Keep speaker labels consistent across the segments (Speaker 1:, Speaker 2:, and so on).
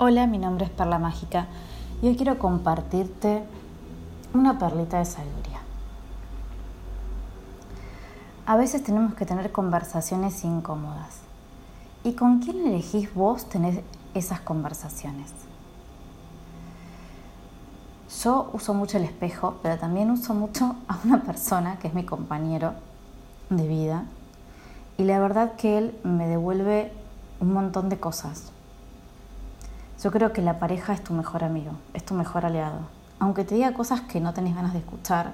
Speaker 1: Hola, mi nombre es Perla Mágica y hoy quiero compartirte una perlita de sabiduría. A veces tenemos que tener conversaciones incómodas. ¿Y con quién elegís vos tener esas conversaciones? Yo uso mucho el espejo, pero también uso mucho a una persona que es mi compañero de vida y la verdad que él me devuelve un montón de cosas yo creo que la pareja es tu mejor amigo, es tu mejor aliado. Aunque te diga cosas que no tenés ganas de escuchar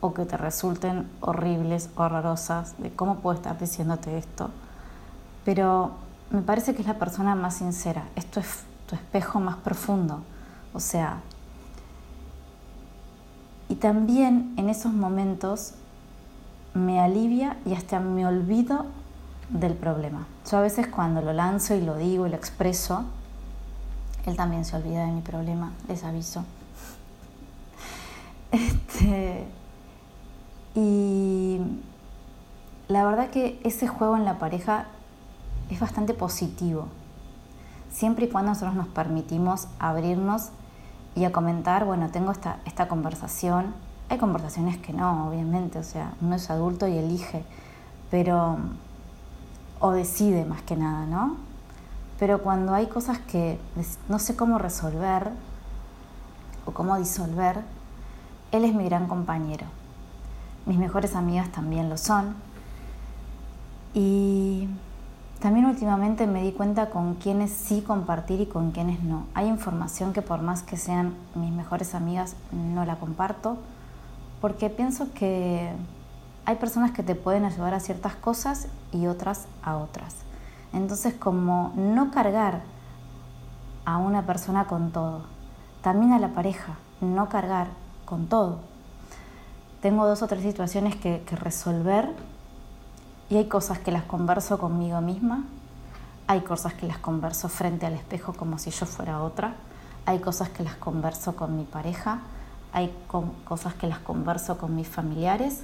Speaker 1: o que te resulten horribles horrorosas, de cómo puedo estar diciéndote esto, pero me parece que es la persona más sincera, esto es tu espejo más profundo. O sea, y también en esos momentos me alivia y hasta me olvido del problema. Yo a veces cuando lo lanzo y lo digo y lo expreso, él también se olvida de mi problema, les aviso. Este, y la verdad que ese juego en la pareja es bastante positivo, siempre y cuando nosotros nos permitimos abrirnos y a comentar, bueno, tengo esta, esta conversación. Hay conversaciones que no, obviamente, o sea, uno es adulto y elige, pero, o decide más que nada, ¿no? Pero cuando hay cosas que no sé cómo resolver o cómo disolver, él es mi gran compañero. Mis mejores amigas también lo son. Y también últimamente me di cuenta con quiénes sí compartir y con quiénes no. Hay información que por más que sean mis mejores amigas, no la comparto, porque pienso que hay personas que te pueden ayudar a ciertas cosas y otras a otras. Entonces, como no cargar a una persona con todo, también a la pareja, no cargar con todo. Tengo dos o tres situaciones que, resolver y hay cosas que las converso conmigo misma, hay cosas que las converso frente al espejo como si yo fuera otra, hay cosas que las converso con mi pareja, hay cosas que las converso con mis familiares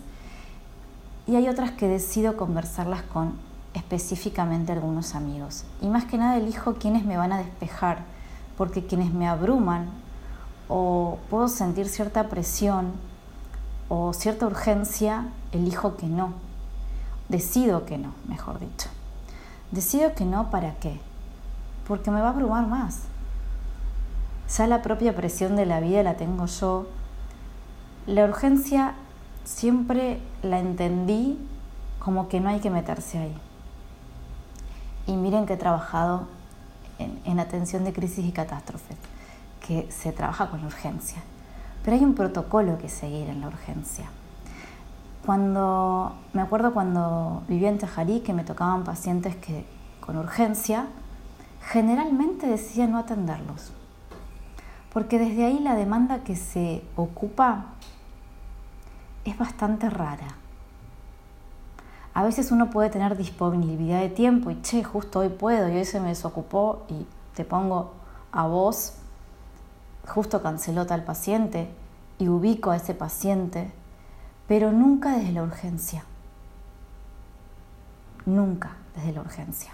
Speaker 1: y hay otras que decido conversarlas con específicamente algunos amigos. Y más que nada elijo quienes me van a despejar, porque quienes me abruman o puedo sentir cierta presión o cierta urgencia, elijo que no. Decido que no, mejor dicho. Decido que no, ¿para qué? Porque me va a abrumar más. Ya la propia presión de la vida la tengo yo. La urgencia siempre la entendí como que no hay que meterse ahí. Y miren que he trabajado en, atención de crisis y catástrofes, que se trabaja con urgencia. Pero hay un protocolo que seguir en la urgencia. Cuando, me acuerdo cuando vivía en Tejarí que me tocaban pacientes que, con urgencia, generalmente decía no atenderlos. Porque desde ahí la demanda que se ocupa es bastante rara. A veces uno puede tener disponibilidad de tiempo y, che, justo hoy puedo y hoy se me desocupó y te pongo a vos, justo canceló tal paciente y ubico a ese paciente, pero nunca desde la urgencia. Nunca desde la urgencia.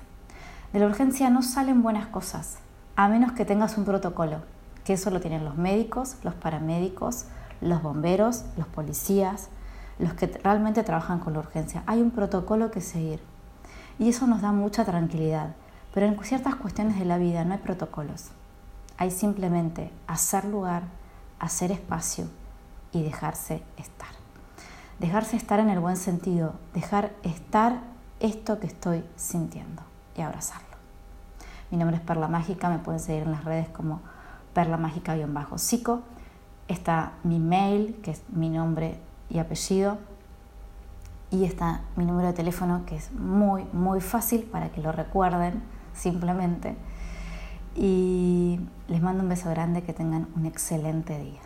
Speaker 1: De la urgencia no salen buenas cosas, a menos que tengas un protocolo, que eso lo tienen los médicos, los paramédicos, los bomberos, los policías, los que realmente trabajan con la urgencia. Hay un protocolo que seguir y eso nos da mucha tranquilidad. Pero en ciertas cuestiones de la vida no hay protocolos. Hay simplemente hacer lugar, hacer espacio y dejarse estar. Dejarse estar en el buen sentido, dejar estar esto que estoy sintiendo y abrazarlo. Mi nombre es Perla Mágica, me pueden seguir en las redes como Perla Mágica-Psico. Está mi mail, que es mi nombre y apellido. Y está mi número de teléfono que es muy, muy fácil para que lo recuerden simplemente. Y les mando un beso grande, que tengan un excelente día.